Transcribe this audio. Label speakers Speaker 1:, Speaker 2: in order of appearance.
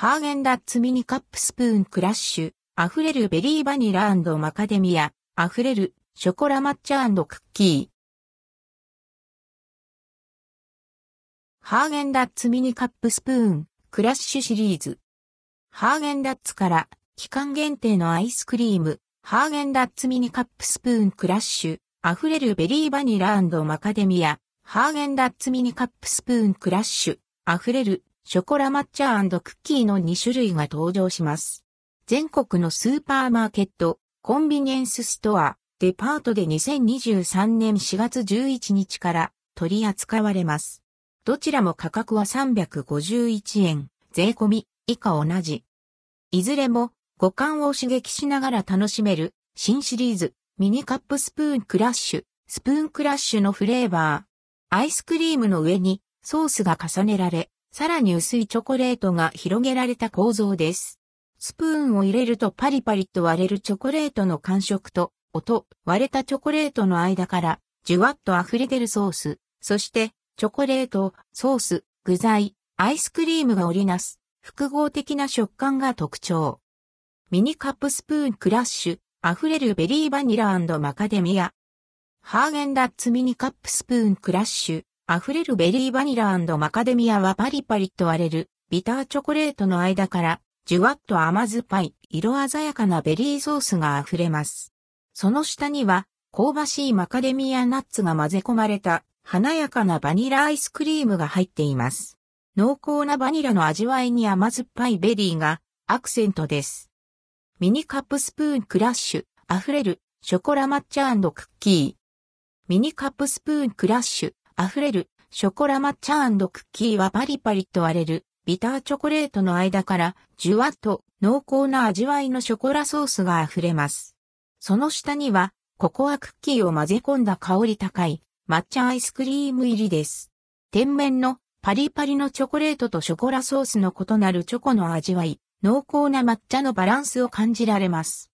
Speaker 1: ハーゲンダッツミニカップスプーンクラッシュ、溢れるベリーバニラマカデミア、溢れるショコラ抹茶クッキー。ハーゲンダッツミニカップスプーンクラッシュシリーズ。ハーゲンダッツから期間限定のアイスクリーム、ハーゲンダッツミニカップスプーンクラッシュ、溢れるベリーバニラマカデミア、ハーゲンダッツミニカップスプーンクラッシュ、溢れるショコラ抹茶クッキーの2種類が登場します。全国のスーパーマーケット、コンビニエンスストア、デパートで2023年4月11日から取り扱われます。どちらも価格は351円、税込み以下同じ。いずれも五感を刺激しながら楽しめる新シリーズミニカップスプーンクラッシュ、スプーンクラッシュのフレーバー。アイスクリームの上にソースが重ねられ、さらに薄いチョコレートが広げられた構造です。スプーンを入れるとパリパリと割れるチョコレートの感触と音、割れたチョコレートの間からじゅわっと溢れ出るソース、そしてチョコレート、ソース、具材、アイスクリームが織りなす複合的な食感が特徴。ミニカップスプーンクラッシュ、溢れるベリーバニラマカデミア。ハーゲンダッツミニカップスプーンクラッシュ、溢れるベリーバニラマカデミアはパリパリと割れるビターチョコレートの間からじゅわっと甘酸っぱい色鮮やかなベリーソースが溢れます。その下には香ばしいマカデミアナッツが混ぜ込まれた華やかなバニラアイスクリームが入っています。濃厚なバニラの味わいに甘酸っぱいベリーがアクセントです。ミニカップスプーンクラッシュ、溢れるショコラ抹茶クッキー。ミニカップスプーンクラッシュ、溢れるショコラ抹茶クッキーはパリパリと割れるビターチョコレートの間からじゅわっと濃厚な味わいのショコラソースが溢れます。その下にはココアクッキーを混ぜ込んだ香り高い抹茶アイスクリーム入りです。天面のパリパリのチョコレートとショコラソースの異なるチョコの味わい、濃厚な抹茶のバランスを感じられます。